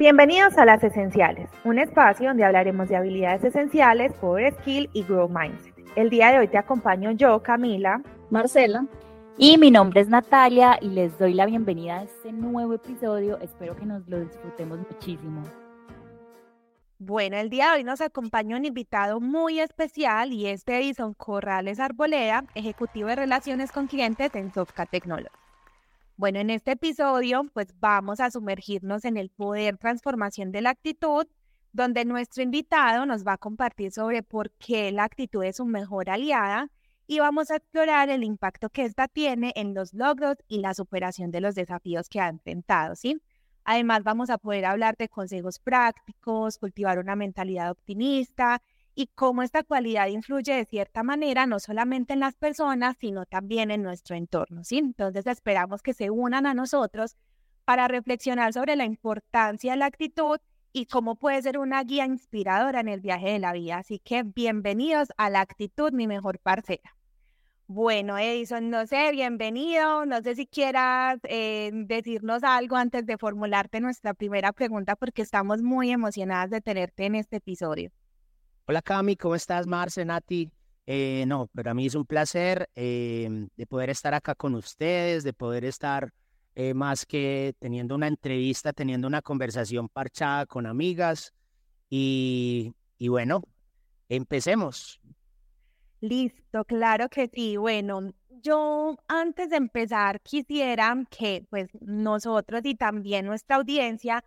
Bienvenidos a Las Esenciales, un espacio donde hablaremos de habilidades esenciales, Power Skill y Grow Mindset. El día de hoy te acompaño yo, Camila, Marcela. Y mi nombre es Natalia y les doy la bienvenida a este nuevo episodio. Espero que nos lo disfrutemos muchísimo. Bueno, el día de hoy nos acompaña un invitado muy especial y es Edison Corrales Arboleda, ejecutivo de relaciones con clientes en Sofka Technology. Bueno, en este episodio, pues vamos a sumergirnos en el poder transformación de la actitud, donde nuestro invitado nos va a compartir sobre por qué la actitud es su mejor aliada y vamos a explorar el impacto que esta tiene en los logros y la superación de los desafíos que ha enfrentado, ¿sí? Además, vamos a poder hablar de consejos prácticos, cultivar una mentalidad optimista y cómo esta cualidad influye de cierta manera no solamente en las personas, sino también en nuestro entorno. ¿sí? Entonces esperamos que se unan a nosotros para reflexionar sobre la importancia de la actitud y cómo puede ser una guía inspiradora en el viaje de la vida. Así que bienvenidos a la actitud, mi mejor parcera. Bueno, Edison, no sé, bienvenido. No sé si quieras eh, decirnos algo antes de formularte nuestra primera pregunta, porque estamos muy emocionadas de tenerte en este episodio. Hola Cami, ¿cómo estás, Marce, Nati? Eh, no, pero a mí es un placer em, de poder estar acá con ustedes, de poder estar eh, más que teniendo una entrevista, teniendo una conversación parchada con amigas. Y, y bueno, empecemos. Listo, claro que sí. Bueno, yo antes de empezar quisiera que pues nosotros y también nuestra audiencia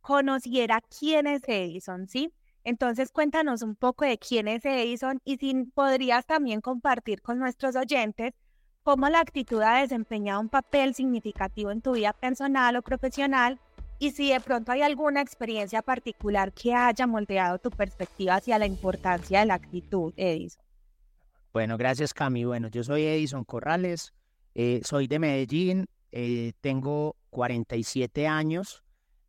conociera quién es Edison, ¿sí? Entonces, cuéntanos un poco de quién es Edison y si podrías también compartir con nuestros oyentes cómo la actitud ha desempeñado un papel significativo en tu vida personal o profesional y si de pronto hay alguna experiencia particular que haya moldeado tu perspectiva hacia la importancia de la actitud, Edison. Bueno, gracias Cami. Bueno, yo soy Edison Corrales, eh, soy de Medellín, eh, tengo 47 años.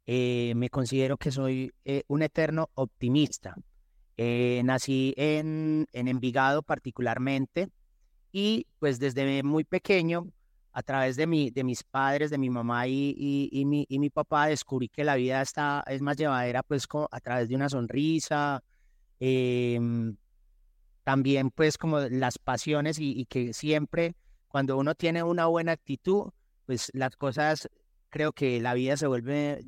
Eh, me considero que soy eh, un eterno optimista. Eh, nací en, en, Envigado particularmente y pues desde muy pequeño, a través de, mi, de mis padres, de mi mamá y, y, mi, y mi papá, descubrí que la vida está, es más llevadera pues a través de una sonrisa, em, también pues como las pasiones y, y que siempre cuando uno tiene una buena actitud, pues las cosas, creo que la vida se vuelve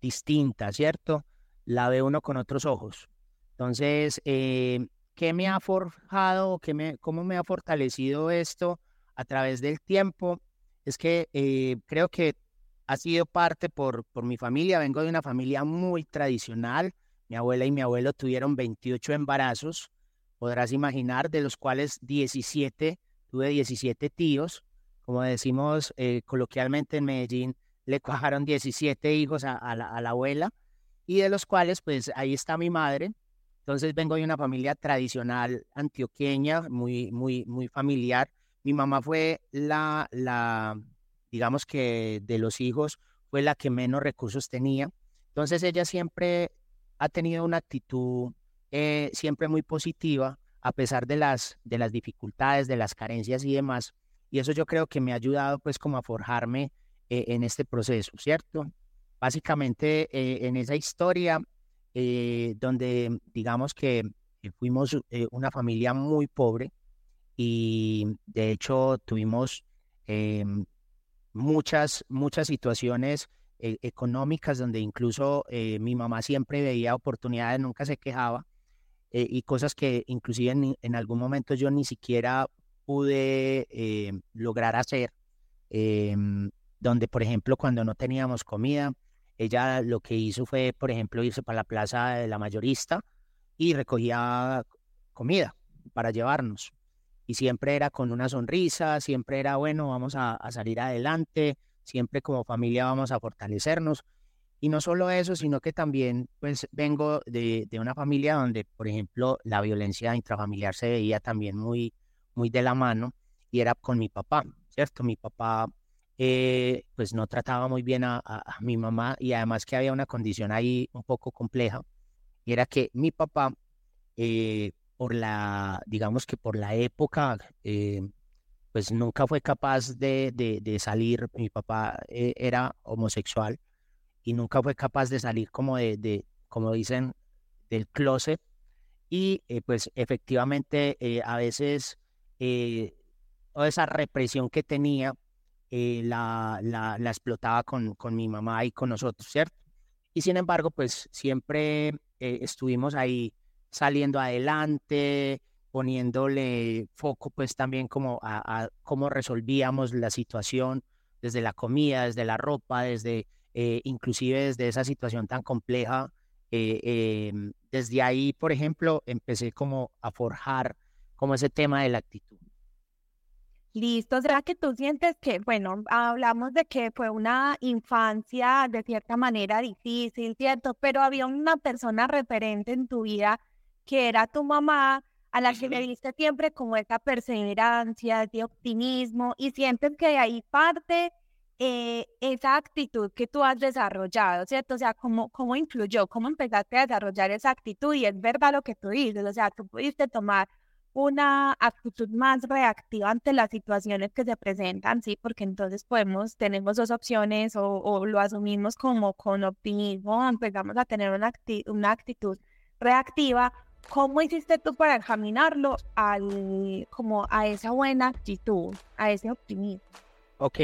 distinta, ¿cierto? La ve uno con otros ojos. Entonces, eh, ¿qué me ha forjado, qué me, cómo me ha fortalecido esto a través del tiempo? Es que eh, creo que ha sido parte por, por mi familia. Vengo de una familia muy tradicional. Mi abuela y mi abuelo tuvieron 28 embarazos, podrás imaginar, de los cuales 17, tuve 17 tíos. Como decimos eh, coloquialmente en Medellín, le cuajaron 17 hijos a, la, abuela y de los cuales pues ahí está mi madre. Entonces vengo de una familia tradicional antioqueña, muy, muy, muy familiar. Mi mamá fue la, la, digamos que de los hijos, fue la que menos recursos tenía. Entonces ella siempre ha tenido una actitud eh, siempre muy positiva, a pesar de las, de las dificultades, de las carencias y demás. Y eso yo creo que me ha ayudado pues como a forjarme eh, en este proceso, ¿cierto? Básicamente eh, en esa historia eh, donde digamos que fuimos una familia muy pobre y de hecho tuvimos muchas, muchas situaciones económicas donde incluso mi mamá siempre veía oportunidades, nunca se quejaba y cosas que inclusive en, en, algún momento yo ni siquiera pude lograr hacer. Em, donde, por ejemplo, cuando no teníamos comida, ella lo que hizo fue, por ejemplo, irse para la plaza de la mayorista y recogía comida para llevarnos. Y siempre era con una sonrisa, siempre era, bueno, vamos a, salir adelante, siempre como familia vamos a fortalecernos. Y no solo eso, sino que también, pues, vengo de, de, una familia donde, por ejemplo, la violencia intrafamiliar se veía también muy, muy de la mano y era con mi papá, ¿cierto? Mi papá eh, pues no trataba muy bien a, mi mamá y además que había una condición ahí un poco compleja y era que mi papá, eh, por la, digamos que por la época, eh, pues nunca fue capaz de, de, salir, mi papá era homosexual y nunca fue capaz de salir como de, de como dicen, del closet. Y eh, pues efectivamente eh, a veces toda esa represión que tenía la, la, la, explotaba con, con mi mamá y con nosotros, ¿cierto? Y sin embargo, pues siempre estuvimos ahí saliendo adelante, poniéndole foco pues también como a, cómo resolvíamos la situación desde la comida, desde la ropa, desde eh, inclusive desde esa situación tan compleja. Eh, em, desde ahí, por ejemplo, empecé como a forjar como ese tema de la actitud. Listo, ¿será que tú sientes que, bueno, hablamos de que fue una infancia de cierta manera difícil, ¿cierto? Pero había una persona referente en tu vida que era tu mamá, a la que le diste siempre como esa perseverancia, ese optimismo, y sientes que de ahí parte eh, esa actitud que tú has desarrollado, ¿cierto? O sea, ¿cómo, ¿cómo influyó? ¿Cómo empezaste a desarrollar esa actitud? Y es verdad lo que tú dices, o sea, tú pudiste tomar una actitud más reactiva ante las situaciones que se presentan, ¿sí? Porque entonces podemos, tenemos dos opciones o, o lo asumimos como con optimismo, empezamos a tener una, una actitud reactiva ¿Cómo hiciste tú para encaminarlo al, como a esa buena actitud, a ese optimismo? Ok,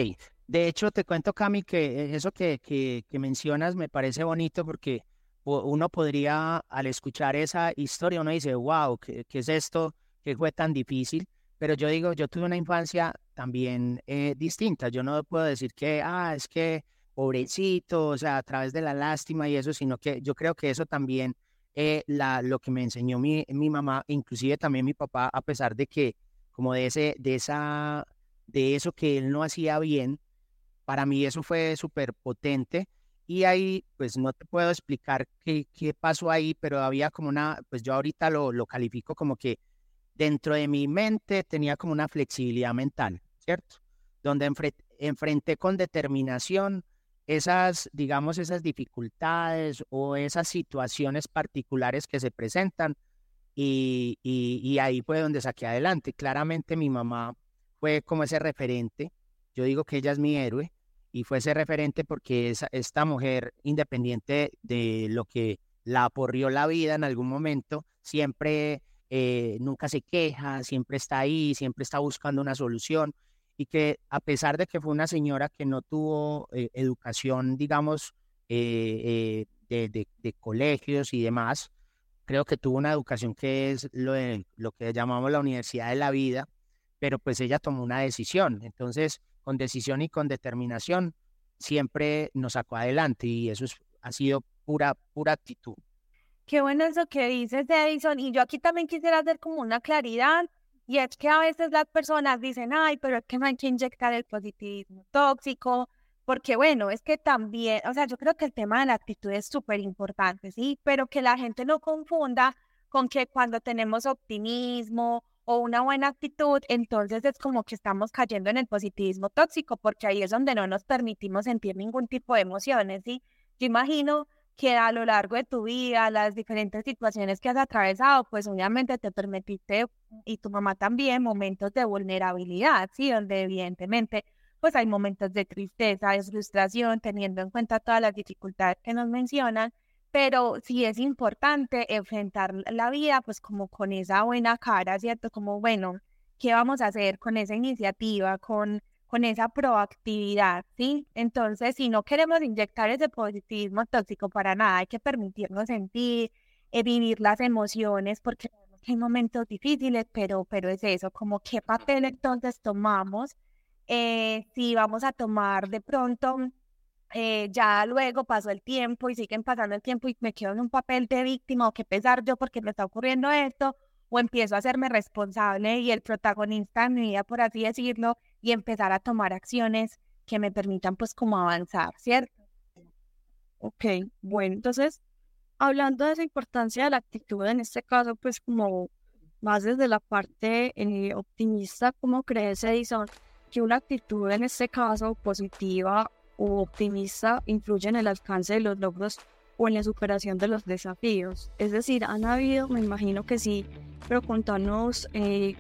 de hecho te cuento, Cami, que eso que, que, mencionas me parece bonito porque uno podría, al escuchar esa historia, uno dice, wow, ¿qué, es esto? ¿Qué fue tan difícil? Pero yo digo, yo tuve una infancia también eh, distinta. Yo no puedo decir que, ah, es que pobrecito, o sea, a través de la lástima y eso, sino que yo creo que eso también eh, la, lo que me enseñó mi, mi mamá, inclusive también mi papá, a pesar de que como de, ese, de, esa, de eso que él no hacía bien, para mí eso fue súper potente. Y ahí, pues no te puedo explicar qué, qué pasó ahí, pero había como una, pues yo ahorita lo, lo califico como que dentro de mi mente tenía como una flexibilidad mental, ¿cierto? Donde enfrenté con determinación esas, digamos, esas dificultades o esas situaciones particulares que se presentan y, y, ahí fue donde saqué adelante. Claramente mi mamá fue como ese referente, yo digo que ella es mi héroe y fue ese referente porque esa, esta mujer, independiente de lo que la aporrió la vida en algún momento, siempre, eh, nunca se queja, siempre está ahí, siempre está buscando una solución y que a pesar de que fue una señora que no tuvo eh, educación, digamos, eh, eh, de, de, colegios y demás, creo que tuvo una educación que es lo, lo que llamamos la universidad de la vida, pero pues ella tomó una decisión. Entonces, con decisión y con determinación, siempre nos sacó adelante y eso es, ha sido pura, pura actitud. Qué bueno eso que dices, Edison. Y yo aquí también quisiera hacer como una claridad y es que a veces las personas dicen, ay, pero es que no hay que inyectar el positivismo tóxico, porque bueno, es que también, o sea, yo creo que el tema de la actitud es súper importante, ¿sí? Pero que la gente no confunda con que cuando tenemos optimismo o una buena actitud, entonces es como que estamos cayendo en el positivismo tóxico, porque ahí es donde no nos permitimos sentir ningún tipo de emociones, ¿sí? Yo imagino que a lo largo de tu vida, las diferentes situaciones que has atravesado, pues obviamente te permitiste, y tu mamá también, momentos de vulnerabilidad, ¿sí? Donde evidentemente, pues hay momentos de tristeza, de frustración, teniendo en cuenta todas las dificultades que nos mencionan, pero sí es importante enfrentar la vida, pues como con esa buena cara, ¿cierto? Como, bueno, ¿qué vamos a hacer con esa iniciativa, con con esa proactividad, ¿sí? Entonces, si no queremos inyectar ese positivismo tóxico para nada, hay que permitirnos sentir, eh, vivir las emociones, porque hay momentos difíciles, pero, pero es eso, como qué papel entonces tomamos, eh, si vamos a tomar de pronto, eh, ya luego pasó el tiempo y siguen pasando el tiempo y me quedo en un papel de víctima o qué pesar yo porque me está ocurriendo esto, o empiezo a hacerme responsable y el protagonista en mi vida, por así decirlo, y empezar a tomar acciones que me permitan pues como avanzar, ¿cierto? Ok, bueno, entonces, hablando de esa importancia de la actitud, en este caso, pues como más desde la parte eh, optimista, ¿cómo crees, Edison, que una actitud en este caso positiva o optimista influye en el alcance de los logros o en la superación de los desafíos? Es decir, han habido, me imagino que sí, pero contanos eh,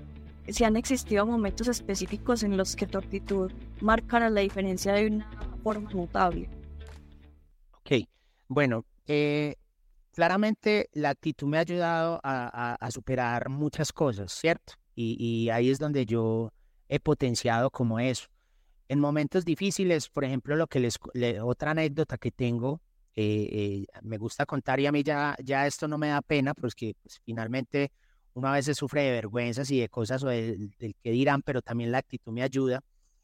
si han existido momentos específicos en los que tu actitud marcara la diferencia de una forma notable. Ok, Bueno, eh, claramente la actitud me ha ayudado a, superar muchas cosas, ¿cierto? Y, ahí es donde yo he potenciado como eso. En momentos difíciles, por ejemplo, lo que les, otra anécdota que tengo, eh, eh, me gusta contar y a mí ya, ya esto no me da pena, porque pues, finalmente uno a veces sufre de vergüenzas y de cosas o del, que dirán, pero también la actitud me ayuda.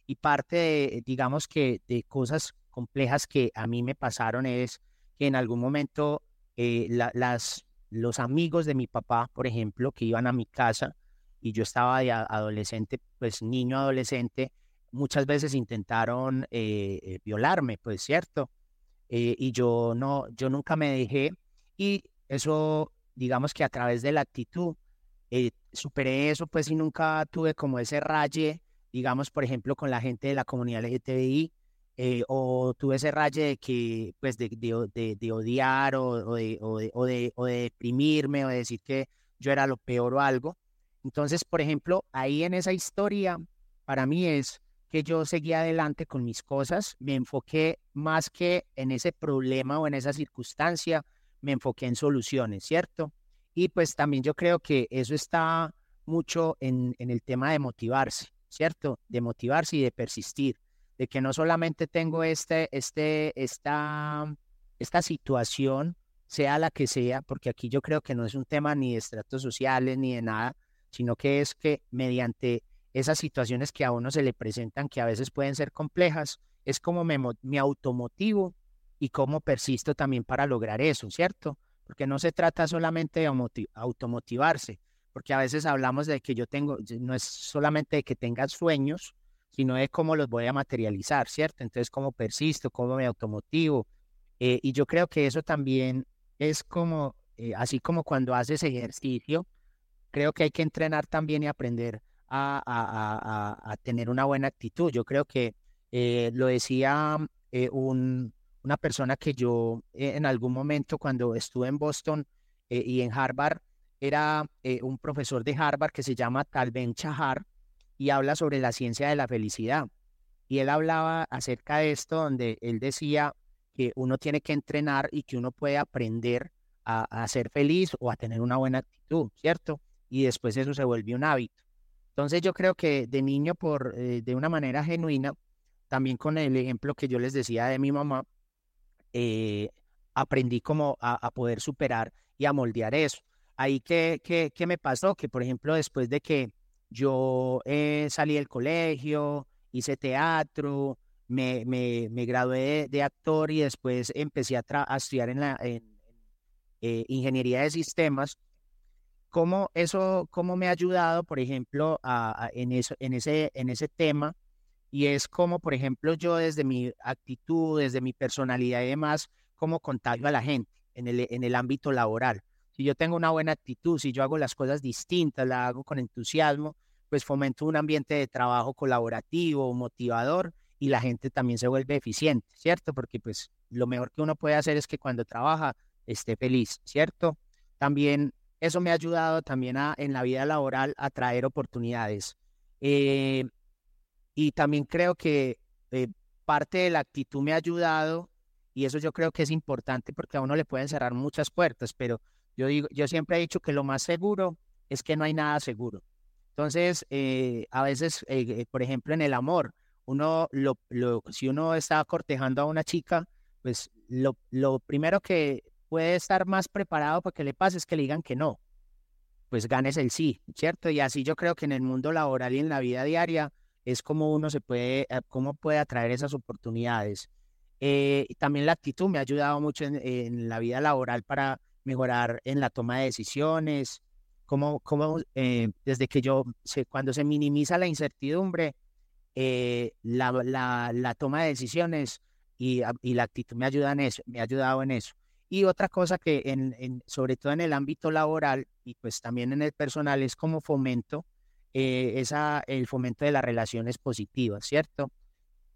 Y parte de, digamos que, de cosas complejas que a mí me pasaron es que en algún momento eh, las, los amigos de mi papá, por ejemplo, que iban a mi casa y yo estaba de adolescente, pues niño adolescente, muchas veces intentaron eh, eh, violarme, pues cierto. y yo no, yo nunca me dejé y eso, digamos que a través de la actitud, superé eso, pues y nunca tuve como ese raye, digamos, por ejemplo, con la gente de la comunidad LGTBI, eh, o tuve ese raye de que, pues, de, odiar o, de, deprimirme o de decir que yo era lo peor o algo. Entonces, por ejemplo, ahí en esa historia, para mí es que yo seguí adelante con mis cosas, me enfoqué más que en ese problema o en esa circunstancia, me enfoqué en soluciones, ¿cierto? Y pues también yo creo que eso está mucho en, en el tema de motivarse, ¿cierto? De motivarse y de persistir de que no solamente tengo este, este, esta, esta situación, sea la que sea, porque aquí yo creo que no es un tema ni de estratos sociales ni de nada, sino que es que mediante esas situaciones que a uno se le presentan, que a veces pueden ser complejas, es como me, me automotivo y cómo persisto también para lograr eso, ¿cierto? Porque no se trata solamente de automotivarse, porque a veces hablamos de que yo tengo, no es solamente de que tengas sueños, sino es cómo los voy a materializar, ¿cierto? Entonces, cómo persisto, cómo me automotivo. Eh, y yo creo que eso también es como, eh, así como cuando haces ejercicio, creo que hay que entrenar también y aprender a, tener una buena actitud. Yo creo que eh, lo decía un, una persona que yo en algún momento cuando estuve en Boston y en Harvard, era un profesor de Harvard que se llama Tal Ben Chahar, y habla sobre la ciencia de la felicidad. Y él hablaba acerca de esto, donde él decía que uno tiene que entrenar y que uno puede aprender a, ser feliz o a tener una buena actitud, ¿cierto? Y después eso se vuelve un hábito. Entonces yo creo que de niño, por, eh, de una manera genuina, también con el ejemplo que yo les decía de mi mamá, eh, aprendí como a, poder superar y a moldear eso. Ahí que, que, me pasó, que por ejemplo después de que yo eh, salí del colegio, hice teatro, me, me, me gradué de, actor y después empecé a, estudiar en la en, eh, ingeniería de sistemas. ¿Cómo eso cómo me ha ayudado, por ejemplo, a, en, eso, en, ese, en ese tema? Y es como, por ejemplo, yo desde mi actitud, desde mi personalidad y demás, cómo contagio a la gente en el, en el ámbito laboral si yo tengo una buena actitud, si yo hago las cosas distintas, la hago con entusiasmo, pues fomento un ambiente de trabajo colaborativo, motivador y la gente también se vuelve eficiente, ¿cierto? Porque pues lo mejor que uno puede hacer es que cuando trabaja esté feliz, ¿cierto? También eso me ha ayudado también a, en la vida laboral a traer oportunidades. Eh, y también creo que eh, parte de la actitud me ha ayudado y eso yo creo que es importante porque a uno le pueden cerrar muchas puertas, pero yo, digo, yo siempre he dicho que lo más seguro es que no hay nada seguro. Entonces, eh, a veces, eh, por ejemplo, en el amor, uno, lo, lo, si uno está cortejando a una chica, pues lo, lo primero que puede estar más preparado para que le pase es que le digan que no. Pues ganes el sí, ¿cierto? Y así yo creo que en el mundo laboral y en la vida diaria es como uno se puede, cómo puede atraer esas oportunidades. también la actitud me ha ayudado mucho en, la vida laboral para mejorar en la toma de decisiones, como, como eh, desde que yo, sé, cuando se minimiza la incertidumbre, eh, la, la, toma de decisiones y, y, la actitud me ayuda en eso, me ha ayudado en eso. Y otra cosa que, sobre todo en el ámbito laboral y pues también en el personal, es como fomento, eh, el fomento de las relaciones positivas, ¿cierto?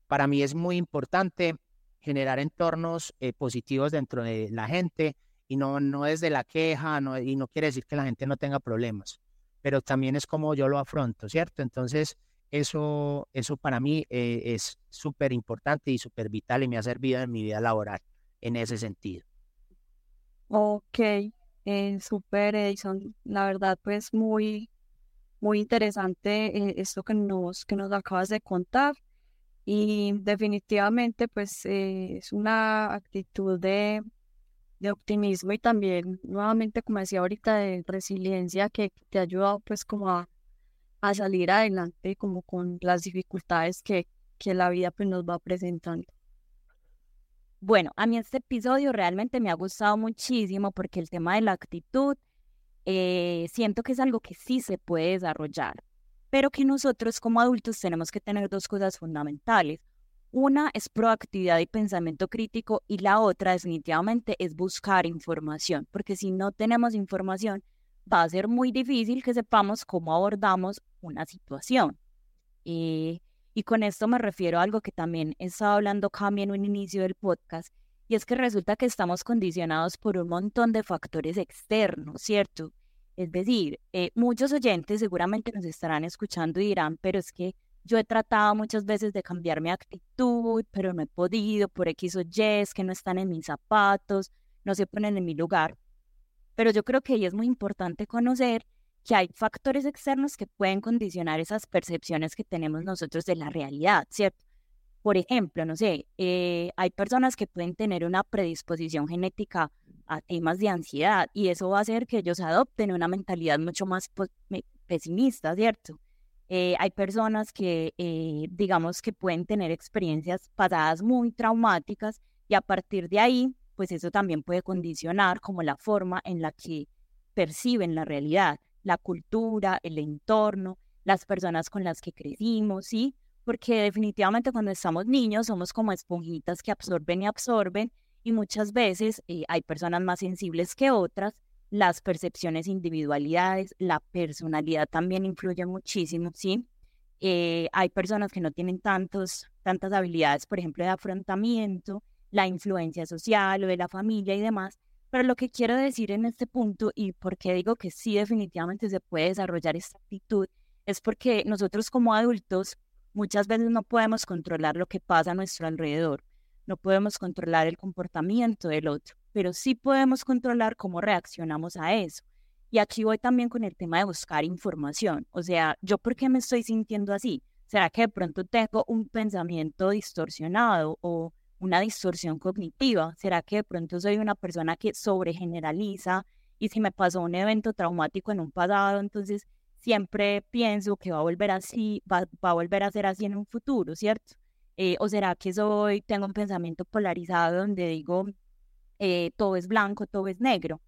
Para mí es muy importante generar entornos positivos dentro de la gente, y no, no es de la queja y no quiere decir que la gente no tenga problemas, pero también es como yo lo afronto, ¿cierto? Entonces, eso, eso para mí eh, es súper importante y súper vital y me ha servido en mi vida laboral en ese sentido. Ok, eh, súper Edison. La verdad, pues muy, muy interesante eh, esto que nos, que nos acabas de contar. Y definitivamente, pues eh, es una actitud de, de optimismo y también, nuevamente, como decía ahorita, de resiliencia que te ha ayudado pues como a, a salir adelante como con las dificultades que, que la vida pues nos va presentando. Bueno, a mí este episodio realmente me ha gustado muchísimo porque el tema de la actitud eh, siento que es algo que sí se puede desarrollar, pero que nosotros como adultos tenemos que tener dos cosas fundamentales. Una es proactividad y pensamiento crítico y la otra definitivamente es buscar información, porque si no tenemos información va a ser muy difícil que sepamos cómo abordamos una situación. Eh, y con esto me refiero a algo que también estaba hablando Cami en un inicio del podcast, y es que resulta que estamos condicionados por un montón de factores externos, ¿cierto? Es decir, eh, muchos oyentes seguramente nos estarán escuchando y dirán, pero es que yo he tratado muchas veces de cambiar mi actitud, pero no he podido por X o Y, es que no están en mis zapatos, no se ponen en mi lugar. Pero yo creo que ahí es muy importante conocer que hay factores externos que pueden condicionar esas percepciones que tenemos nosotros de la realidad, ¿cierto? Por ejemplo, no sé, eh, hay personas que pueden tener una predisposición genética a temas de ansiedad y eso va a hacer que ellos adopten una mentalidad mucho más pesimista, ¿cierto? Eh, hay personas que, eh, digamos, que pueden tener experiencias pasadas muy traumáticas y a partir de ahí, pues eso también puede condicionar como la forma en la que perciben la realidad la cultura, el entorno, las personas con las que crecimos, ¿sí? Porque definitivamente cuando estamos niños somos como esponjitas que absorben y absorben y muchas veces eh, hay personas más sensibles que otras, las percepciones, individualidades, la personalidad también influye muchísimo, ¿sí? Eh, hay personas que no tienen tantos, tantas habilidades, por ejemplo, de afrontamiento, la influencia social o de la familia y demás, pero lo que quiero decir en este punto y por qué digo que sí definitivamente se puede desarrollar esta actitud es porque nosotros como adultos muchas veces no podemos controlar lo que pasa a nuestro alrededor, no podemos controlar el comportamiento del otro, pero sí podemos controlar cómo reaccionamos a eso. Y aquí voy también con el tema de buscar información. O sea, ¿yo por qué me estoy sintiendo así? ¿Será que de pronto tengo un pensamiento distorsionado o una distorsión cognitiva? ¿Será que de pronto soy una persona que sobregeneraliza y si me pasó un evento traumático en un pasado, entonces siempre pienso que va a volver así, va, a volver a ser así en un futuro, ¿cierto? Eh, ¿O será que soy, tengo un pensamiento polarizado donde digo, eh, todo es blanco, todo es negro?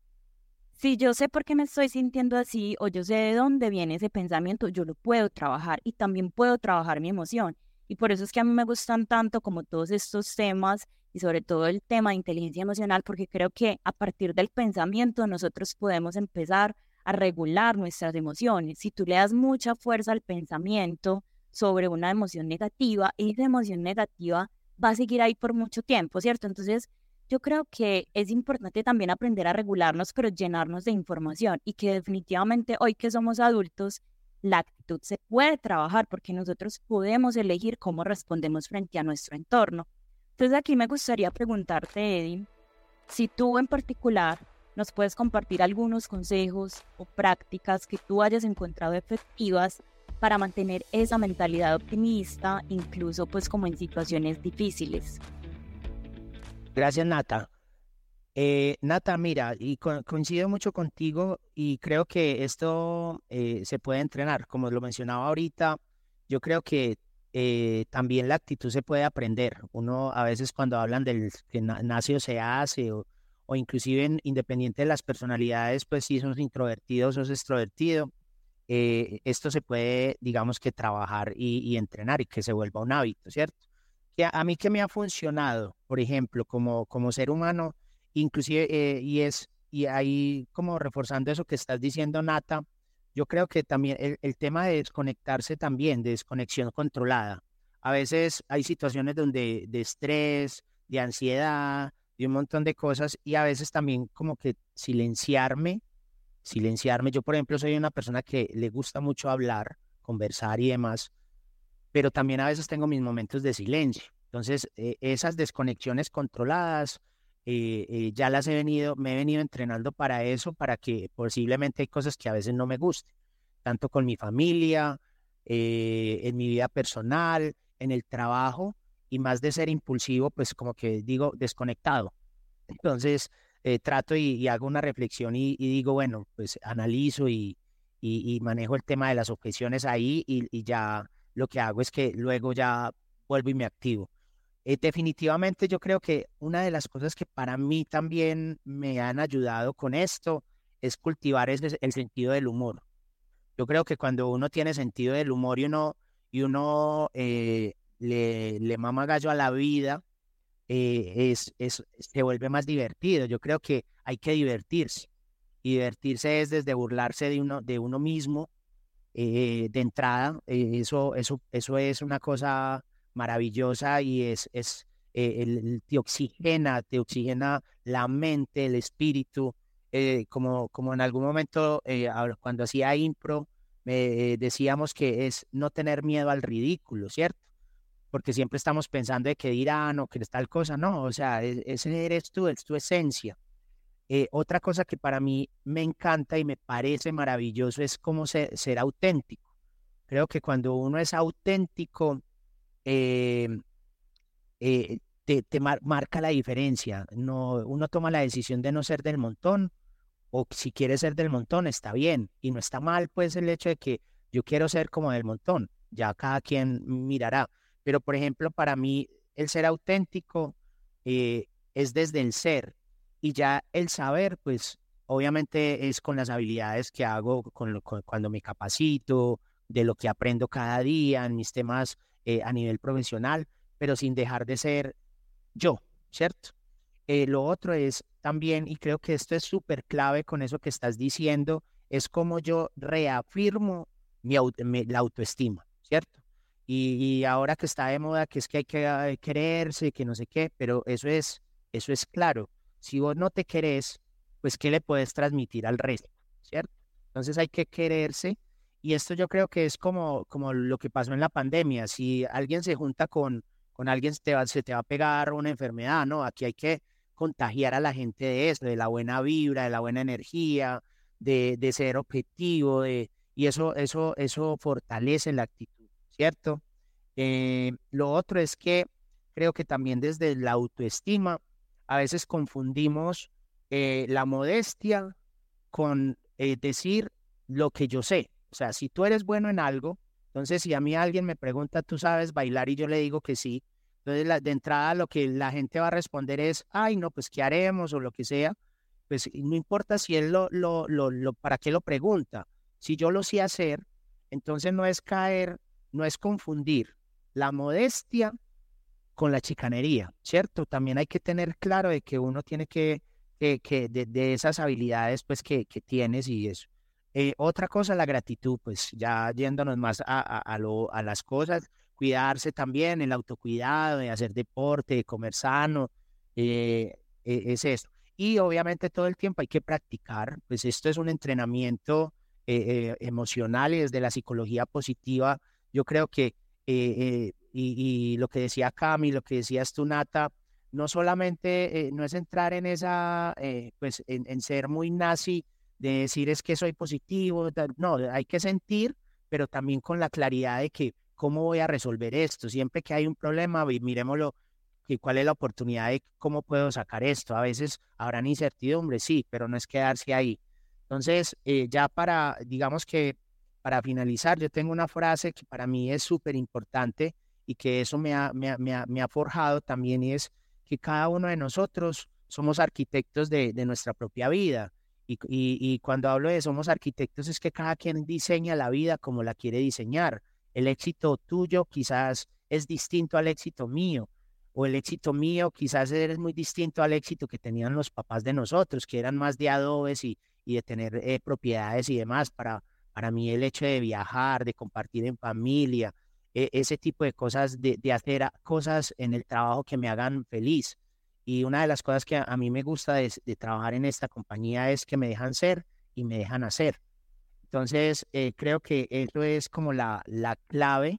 Si yo sé por qué me estoy sintiendo así o yo sé de dónde viene ese pensamiento, yo lo puedo trabajar y también puedo trabajar mi emoción. Y por eso es que a mí me gustan tanto como todos estos temas y sobre todo el tema de inteligencia emocional, porque creo que a partir del pensamiento nosotros podemos empezar a regular nuestras emociones. Si tú le das mucha fuerza al pensamiento sobre una emoción negativa, esa emoción negativa va a seguir ahí por mucho tiempo, ¿cierto? Entonces, yo creo que es importante también aprender a regularnos, pero llenarnos de información y que definitivamente hoy que somos adultos la actitud se puede trabajar porque nosotros podemos elegir cómo respondemos frente a nuestro entorno. Entonces aquí me gustaría preguntarte, Eddie, si tú en particular nos puedes compartir algunos consejos o prácticas que tú hayas encontrado efectivas para mantener esa mentalidad optimista, incluso pues como en situaciones difíciles. Gracias, Nata. Eh, Nata, mira, y coincido mucho contigo y creo que esto eh, se puede entrenar. Como lo mencionaba ahorita, yo creo que eh, también la actitud se puede aprender. Uno a veces cuando hablan del que nace o se hace, o, inclusive independiente de las personalidades, pues si sos introvertido o sos extrovertido, esto se puede, digamos que trabajar y, entrenar y que se vuelva un hábito, ¿cierto? Que a, mí que me ha funcionado, por ejemplo, como, como ser humano, inclusive, eh, y es, y ahí como reforzando eso que estás diciendo, Nata, yo creo que también el, tema de desconectarse también, de desconexión controlada. A veces hay situaciones donde de estrés, de ansiedad, de un montón de cosas, y a veces también como que silenciarme, silenciarme. Yo, por ejemplo, soy una persona que le gusta mucho hablar, conversar y demás, pero también a veces tengo mis momentos de silencio. Entonces, eh, esas desconexiones controladas, ya las he venido, me he venido entrenando para eso, para que posiblemente hay cosas que a veces no me gusten, tanto con mi familia, en mi vida personal, en el trabajo, y más de ser impulsivo, pues como que digo, desconectado. Entonces, trato y, hago una reflexión y, digo, bueno, pues analizo y, y, manejo el tema de las objeciones ahí y, ya lo que hago es que luego ya vuelvo y me activo. Eh, definitivamente yo creo que una de las cosas que para mí también me han ayudado con esto es cultivar el sentido del humor. Yo creo que cuando uno tiene sentido del humor y uno, y uno eh, le, le mama gallo a la vida, eh, es, es, se vuelve más divertido. Yo creo que hay que divertirse y divertirse es desde burlarse de uno, de uno mismo eh, de entrada. Eh, eso, eso, eso es una cosa maravillosa y es, es eh, te oxigena, te oxigena la mente, el espíritu. como, como en algún momento cuando hacía impro, decíamos que es no tener miedo al ridículo, ¿cierto? Porque siempre estamos pensando de que dirán o que es tal cosa. No, o sea, e, ese eres tú, es tu esencia. Eh, otra cosa que para mí me encanta y me parece maravilloso es cómo ser, auténtico. Creo que cuando uno es auténtico, eh, eh, te, marca la diferencia. No, uno toma la decisión de no ser del montón, o si quiere ser del montón, está bien. Y no está mal, pues, el hecho de que yo quiero ser como del montón. Ya cada quien mirará. Pero, por ejemplo, para mí, el ser auténtico es desde el ser, y ya el saber, pues obviamente es con las habilidades que hago con, cuando me capacito, de lo que aprendo cada día en mis temas eh, a nivel profesional, pero sin dejar de ser yo, ¿cierto? Eh, lo otro es también, y creo que esto es súper clave con eso que estás diciendo, es como yo reafirmo mi, la autoestima, ¿cierto? Y, ahora que está de moda, que es que hay que eh, creerse, que no sé qué, pero eso es, eso es claro. Si vos no te querés, pues ¿qué le puedes transmitir al resto? ¿Cierto? Entonces hay que quererse y esto yo creo que es como, como lo que pasó en la pandemia. Si alguien se junta con, con alguien, se te, va, se te va a pegar una enfermedad, ¿no? Aquí hay que contagiar a la gente de eso, de la buena vibra, de la buena energía, de, de ser objetivo, de, y eso, eso, eso fortalece la actitud, ¿cierto? Eh, lo otro es que creo que también desde la autoestima a veces confundimos eh, la modestia con eh, decir lo que yo sé. O sea, si tú eres bueno en algo, entonces si a mí alguien me pregunta, ¿tú sabes bailar? Y yo le digo que sí. Entonces, de entrada lo que la gente va a responder es, ay, no, pues, ¿qué haremos? O lo que sea. Pues no importa si él lo, lo, lo, lo para qué lo pregunta. Si yo lo sé hacer, entonces no es caer, no es confundir la modestia con la chicanería, ¿cierto? También hay que tener claro de que uno tiene que, que, de, esas habilidades pues que, que tienes y eso. Eh, otra cosa, la gratitud, pues ya yéndonos más a, a, lo, a las cosas, cuidarse también, el autocuidado, de hacer deporte, de comer sano, eh, e, es eso. Y obviamente todo el tiempo hay que practicar, pues esto es un entrenamiento eh, emocional y desde la psicología positiva, yo creo que y, lo que decía Cami, lo que decías tú, Nata, no solamente, eh, no es entrar en esa, eh, pues en, ser muy nazi, de decir es que soy positivo, no, hay que sentir, pero también con la claridad de que cómo voy a resolver esto. Siempre que hay un problema, miremoslo, que cuál es la oportunidad de cómo puedo sacar esto. A veces habrán incertidumbre, sí, pero no es quedarse ahí. Entonces, eh, ya para, digamos que para finalizar, yo tengo una frase que para mí es súper importante y que eso me ha, forjado también y es que cada uno de nosotros somos arquitectos de, nuestra propia vida. Y, cuando hablo de somos arquitectos es que cada quien diseña la vida como la quiere diseñar. El éxito tuyo quizás es distinto al éxito mío, o el éxito mío quizás es muy distinto al éxito que tenían los papás de nosotros, que eran más de adobes y, y de tener eh, propiedades y demás. Para, para mí el hecho de viajar, de compartir en familia, e, ese tipo de cosas, de, hacer cosas en el trabajo que me hagan feliz. Y una de las cosas que a, mí me gusta de, trabajar en esta compañía es que me dejan ser y me dejan hacer. Entonces, eh, creo que eso es como la, la clave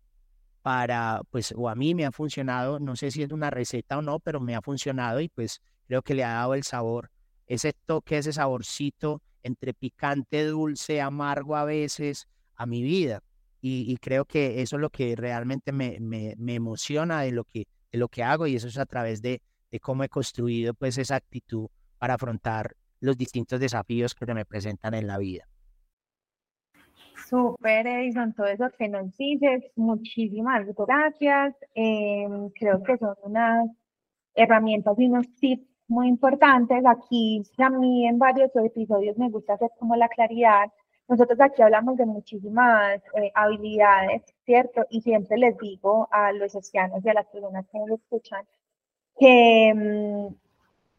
para, pues, o a mí me ha funcionado, no sé si es una receta o no, pero me ha funcionado y pues creo que le ha dado el sabor, ese toque, ese saborcito entre picante, dulce, amargo a veces a mi vida. Y, creo que eso es lo que realmente me, me, emociona de lo, que, de lo que hago y eso es a través de, de cómo he construido pues esa actitud para afrontar los distintos desafíos que me presentan en la vida. Súper, Edison, todo eso que nos dices, muchísimas gracias. Em, creo que son unas herramientas y unos tips muy importantes. Aquí, a mí en varios episodios me gusta hacer como la claridad. Nosotros aquí hablamos de muchísimas eh, habilidades, ¿cierto? Y siempre les digo a los estudiantes y a las personas que nos escuchan que mm,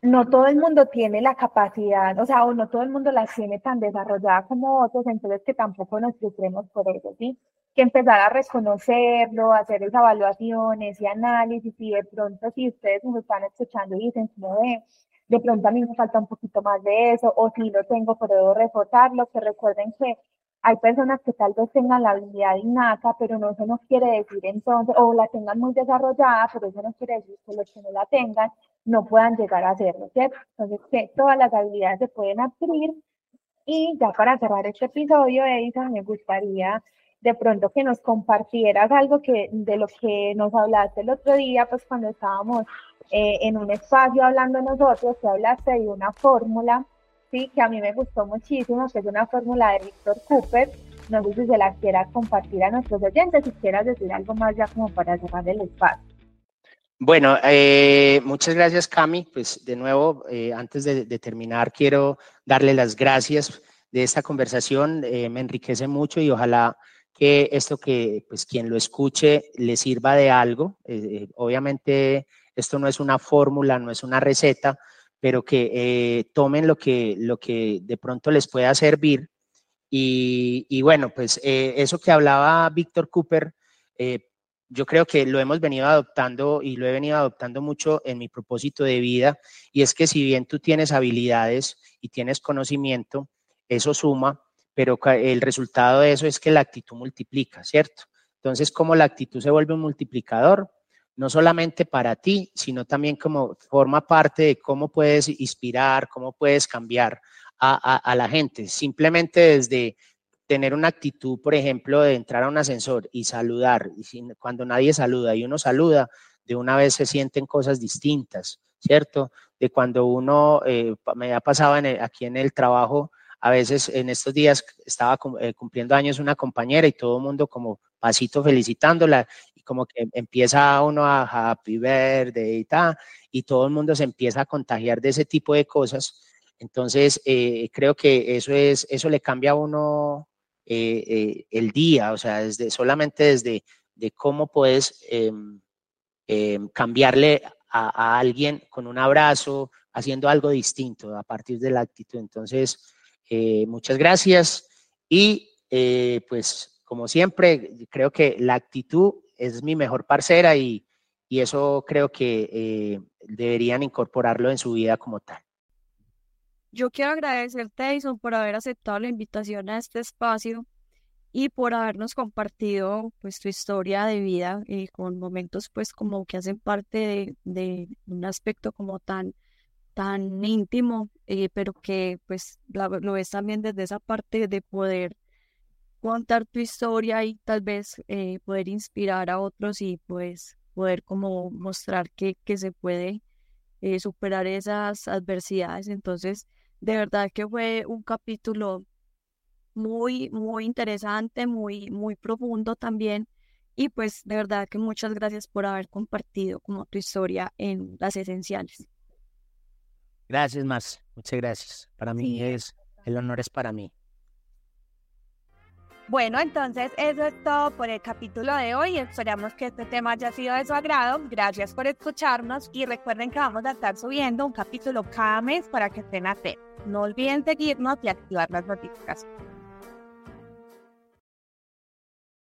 no todo el mundo tiene la capacidad, o sea, o no todo el mundo la tiene tan desarrollada como otros, entonces que tampoco nos frustremos por eso, ¿sí? Que empezar a reconocerlo, hacer esas evaluaciones y análisis, y de pronto si ustedes nos están escuchando y dicen, no ve, de pronto a mí me falta un poquito más de eso, o si lo tengo, puedo reforzarlo, que recuerden que hay personas que tal vez tengan la habilidad innata, pero no se nos quiere decir entonces, o la tengan muy desarrollada, pero eso no quiere decir que los que no la tengan no puedan llegar a hacerlo, ¿cierto? Entonces, que todas las habilidades se pueden adquirir. Y ya para cerrar este episodio, Edison, me gustaría de pronto que nos compartieras algo que de lo que nos hablaste el otro día, pues cuando estábamos eh, en un espacio hablando nosotros, que hablaste de una fórmula sí, que a mí me gustó muchísimo, que es una fórmula de Víctor Cooper. No sé si se la quiera compartir a nuestros oyentes, si quieras decir algo más ya como para cerrar el espacio. Bueno, eh, muchas gracias Cami. Pues de nuevo, eh, antes de, terminar, quiero darle las gracias de esta conversación. Eh, me enriquece mucho y ojalá que esto que pues quien lo escuche le sirva de algo. obviamente esto no es una fórmula, no es una receta, pero que eh, tomen lo que, lo que de pronto les pueda servir. Y, bueno, pues eh, eso que hablaba Víctor Cooper, eh, yo creo que lo hemos venido adoptando y lo he venido adoptando mucho en mi propósito de vida, y es que si bien tú tienes habilidades y tienes conocimiento, eso suma, pero el resultado de eso es que la actitud multiplica, ¿cierto? Entonces, como la actitud se vuelve un multiplicador, no solamente para ti, sino también como forma parte de cómo puedes inspirar, cómo puedes cambiar a, la gente. Simplemente desde tener una actitud, por ejemplo, de entrar a un ascensor y saludar, y cuando nadie saluda y uno saluda, de una vez se sienten cosas distintas, ¿cierto? De cuando uno, eh, me ha pasado aquí en el trabajo, a veces en estos días estaba eh, cumpliendo años una compañera y todo el mundo como pasito felicitándola como que empieza uno a happy birthday y tal, y todo el mundo se empieza a contagiar de ese tipo de cosas. Entonces, eh, creo que eso, es, eso le cambia a uno eh, eh, el día, o sea, desde, solamente desde de cómo puedes em, em, cambiarle a, a, alguien con un abrazo, haciendo algo distinto a partir de la actitud. Entonces, muchas gracias y pues como siempre, creo que la actitud es mi mejor parcera y, eso creo que eh, deberían incorporarlo en su vida como tal. Yo quiero agradecerte, Edison, por haber aceptado la invitación a este espacio y por habernos compartido pues tu historia de vida y eh, con momentos pues como que hacen parte de, un aspecto como tan tan íntimo eh, pero que pues lo ves también desde esa parte de poder contar tu historia y tal vez eh, poder inspirar a otros y pues poder como mostrar que, que se puede eh, superar esas adversidades. Entonces, de verdad que fue un capítulo muy, muy interesante, muy, muy profundo también. Y pues de verdad que muchas gracias por haber compartido como tu historia en las esenciales. Gracias, más. Muchas gracias. Para mí es, el honor es para mí. Bueno, entonces eso es todo por el capítulo de hoy. Esperamos que este tema haya sido de su agrado. Gracias por escucharnos y recuerden que vamos a estar subiendo un capítulo cada mes para que estén atentos. No olviden seguirnos y activar las notificaciones.